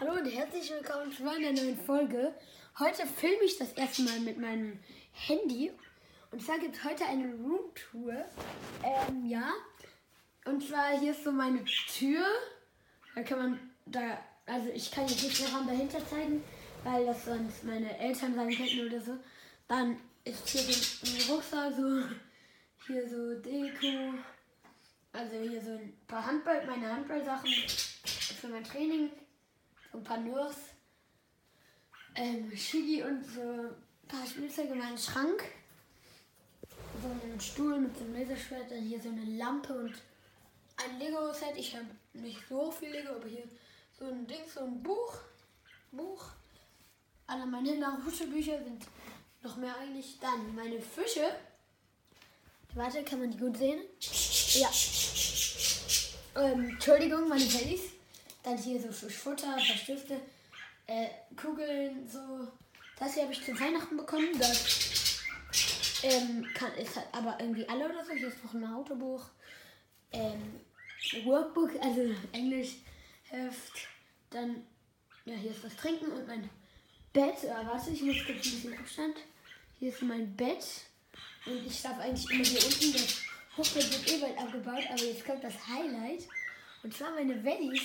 Hallo und herzlich willkommen zu einer neuen Folge. Heute filme ich das erste Mal mit meinem Handy. Und zwar gibt es heute eine Roomtour. Ähm, ja. Und zwar hier ist so meine Tür. Da kann man da, also ich kann jetzt nicht den Raum dahinter zeigen, weil das sonst meine Eltern sein könnten oder so. Dann ist hier so ein Rucksack, so hier so Deko. Also hier so ein paar Handball, meine Handballsachen für mein Training ein paar Nurs, ähm, Shigi und so ein paar Spielzeuge in meinen Schrank. So einen Stuhl mit so einem Laserschwert, dann hier so eine Lampe und ein Lego-Set. Ich habe nicht so viel Lego, aber hier so ein Ding, so ein Buch. Buch. Alle meine Naruto-Bücher sind noch mehr eigentlich. Dann meine Fische. Warte, kann man die gut sehen? Ja. Ähm, Entschuldigung, meine Bellys. Dann hier so Futter, ein paar Stifte, äh, Kugeln, so. Das hier habe ich zu Weihnachten bekommen. Das ähm, kann, ist halt aber irgendwie alle oder so. Hier ist noch ein Autobuch. Ähm, Workbook, also Englisch, Heft. Dann, ja, hier ist das Trinken und mein Bett. Ah, warte, ich muss kurz ein bisschen Abstand. Hier ist mein Bett. Und ich schlafe eigentlich immer hier unten. Das Hochbett wird eh bald abgebaut, aber jetzt kommt das Highlight. Und zwar meine Wellies.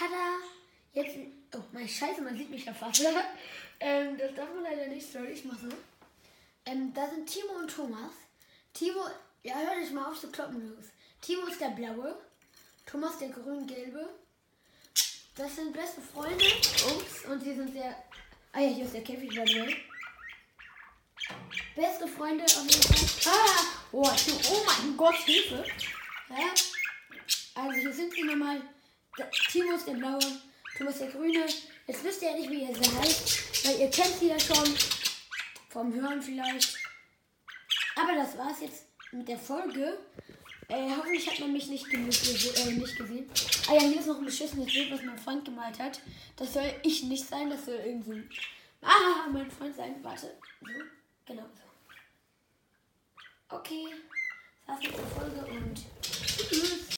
Tada! Jetzt. Oh, mein Scheiße, man sieht mich ja fast. ähm, das darf man leider nicht, sorry, ich mach so. Ähm, da sind Timo und Thomas. Timo, ja, hör dich mal auf zu kloppen los. Timo ist der blaue, Thomas der grün-gelbe. Das sind beste Freunde. Ups, und sie sind sehr. Ah ja, hier ist der Käfig, by the. Beste Freunde auf jeden Fall. Ah! Oh, oh mein Gott, Hilfe! Ja? Also hier sind sie nochmal. Timo ist der blaue, Thomas der grüne. Jetzt wisst ihr ja nicht, wie ihr sie heißt, weil ihr kennt sie ja schon. Vom Hören vielleicht. Aber das war's jetzt mit der Folge. Äh, hoffentlich hat man mich nicht, äh, nicht gesehen. Ah ja, hier ist noch ein beschissenes Bild, was mein Freund gemalt hat. Das soll ich nicht sein, das soll irgendwie. Ah, mein Freund sein. Warte. So. Genau so. Okay. Das war's mit der Folge und.